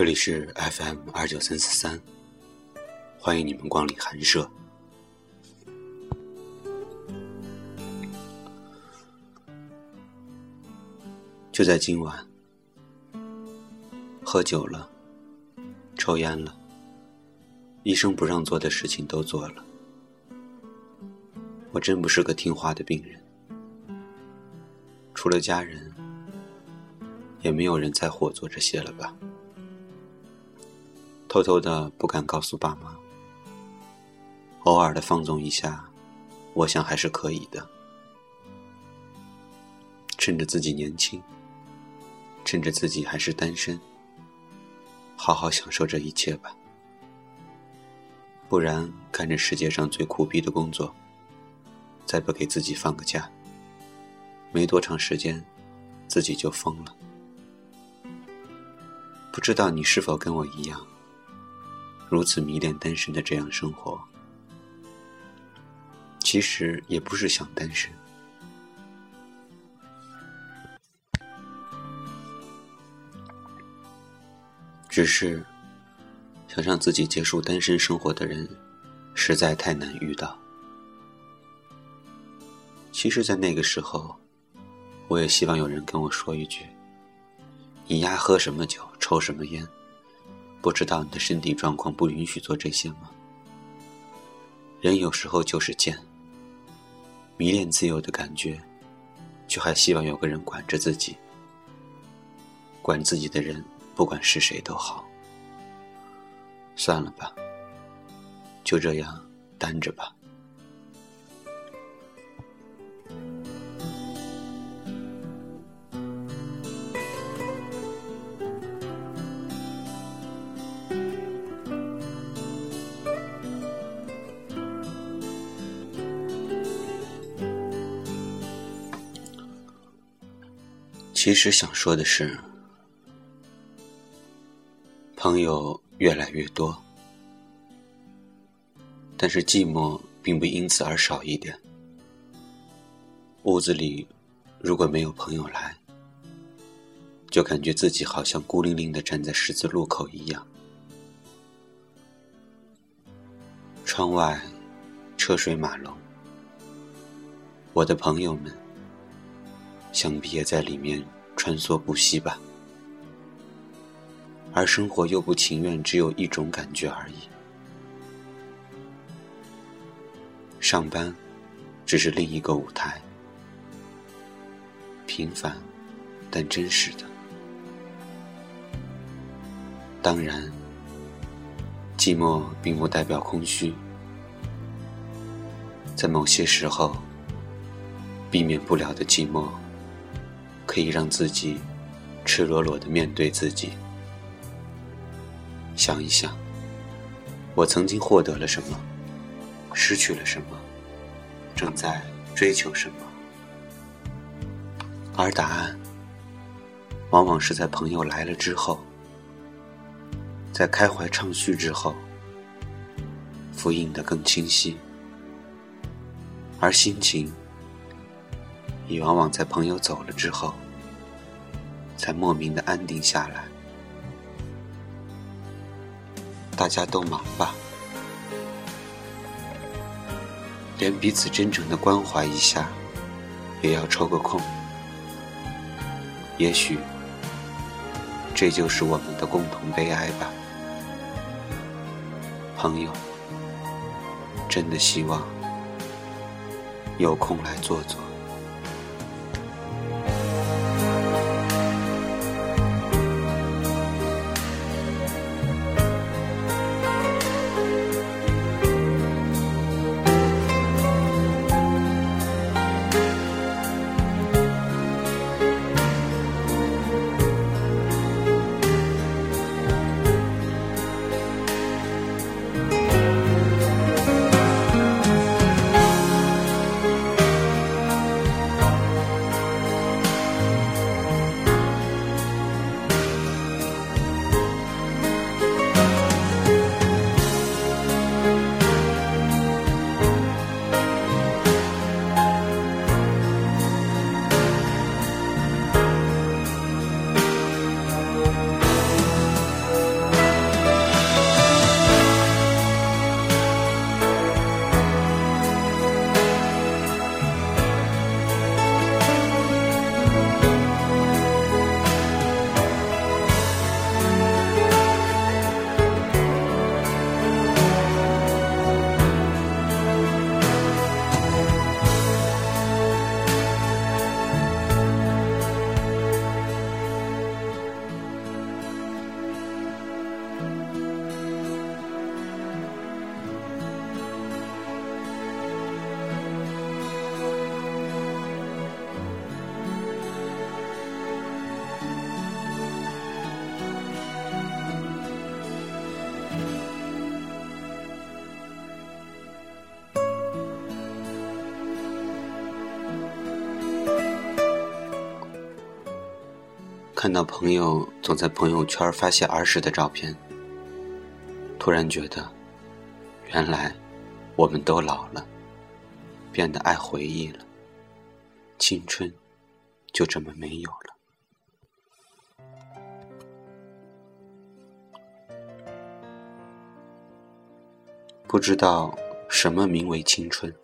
这里是 FM 二九三四三，欢迎你们光临寒舍。就在今晚，喝酒了，抽烟了，医生不让做的事情都做了。我真不是个听话的病人，除了家人，也没有人在乎我做这些了吧？偷偷的不敢告诉爸妈，偶尔的放纵一下，我想还是可以的。趁着自己年轻，趁着自己还是单身，好好享受这一切吧。不然干着世界上最苦逼的工作。再不给自己放个假，没多长时间，自己就疯了。不知道你是否跟我一样，如此迷恋单身的这样生活？其实也不是想单身，只是想让自己结束单身生活的人，实在太难遇到。其实，在那个时候，我也希望有人跟我说一句：“你丫喝什么酒，抽什么烟？不知道你的身体状况不允许做这些吗？”人有时候就是贱，迷恋自由的感觉，却还希望有个人管着自己。管自己的人，不管是谁都好。算了吧，就这样单着吧。其实想说的是，朋友越来越多，但是寂寞并不因此而少一点。屋子里如果没有朋友来，就感觉自己好像孤零零的站在十字路口一样。窗外车水马龙，我的朋友们。想必也在里面穿梭不息吧，而生活又不情愿只有一种感觉而已。上班只是另一个舞台，平凡但真实的。当然，寂寞并不代表空虚，在某些时候，避免不了的寂寞。可以让自己赤裸裸的面对自己，想一想，我曾经获得了什么，失去了什么，正在追求什么，而答案，往往是在朋友来了之后，在开怀畅叙之后，复印的更清晰，而心情。也往往在朋友走了之后，才莫名的安定下来。大家都忙吧，连彼此真诚的关怀一下，也要抽个空。也许，这就是我们的共同悲哀吧。朋友，真的希望有空来坐坐。看到朋友总在朋友圈发些儿时的照片，突然觉得，原来我们都老了，变得爱回忆了，青春就这么没有了。不知道什么名为青春，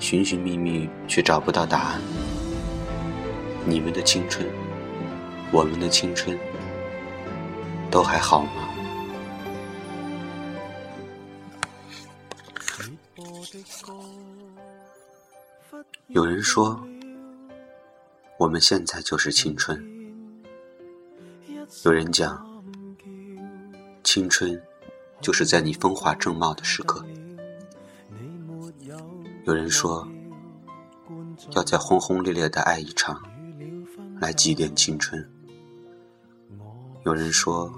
寻寻觅觅却找不到答案。你们的青春，我们的青春，都还好吗？有人说，我们现在就是青春。有人讲，青春。就是在你风华正茂的时刻，有人说要在轰轰烈烈的爱一场，来祭奠青春；有人说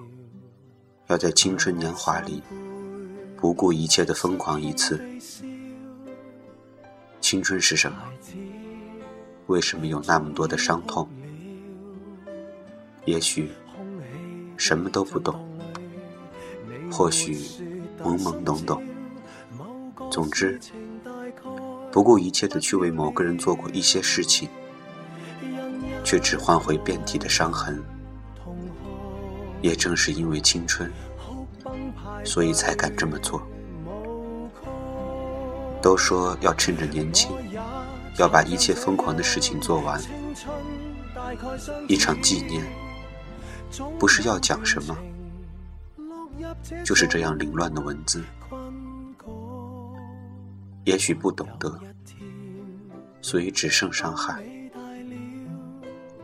要在青春年华里不顾一切的疯狂一次。青春是什么？为什么有那么多的伤痛？也许什么都不懂。或许懵懵懂懂，总之，不顾一切的去为某个人做过一些事情，却只换回遍体的伤痕。也正是因为青春，所以才敢这么做。都说要趁着年轻，要把一切疯狂的事情做完。一场纪念，不是要讲什么。就是这样凌乱的文字，也许不懂得，所以只剩伤害。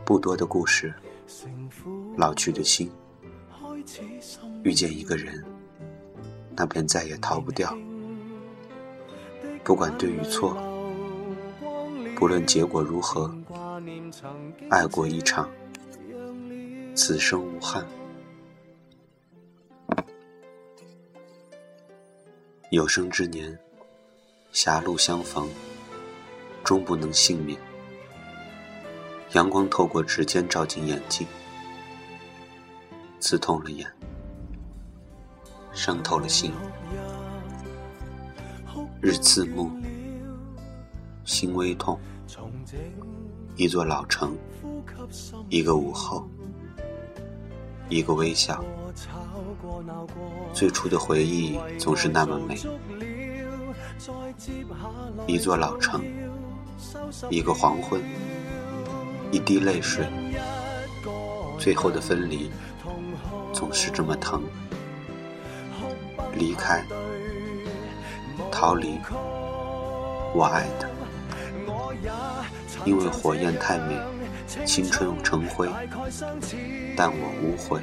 不多的故事，老去的心，遇见一个人，那便再也逃不掉。不管对与错，不论结果如何，爱过一场，此生无憾。有生之年，狭路相逢，终不能幸免。阳光透过指尖照进眼睛，刺痛了眼，伤透了心。日刺目，心微痛。一座老城，一个午后，一个微笑。最初的回忆总是那么美，一座老城，一个黄昏，一滴泪水，最后的分离总是这么疼。离开，逃离，我爱的，因为火焰太美，青春成灰，但我无悔。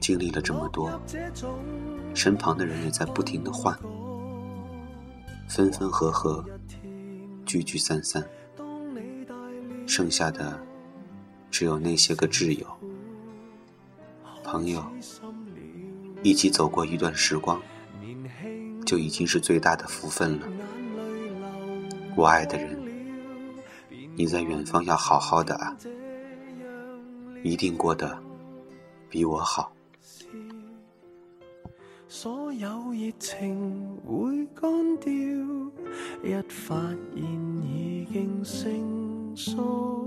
经历了这么多，身旁的人也在不停的换，分分合合，聚聚散散，剩下的只有那些个挚友、朋友，一起走过一段时光，就已经是最大的福分了。我爱的人，你在远方要好好的啊，一定过得比我好。所有热情会干掉，一发现已经成熟。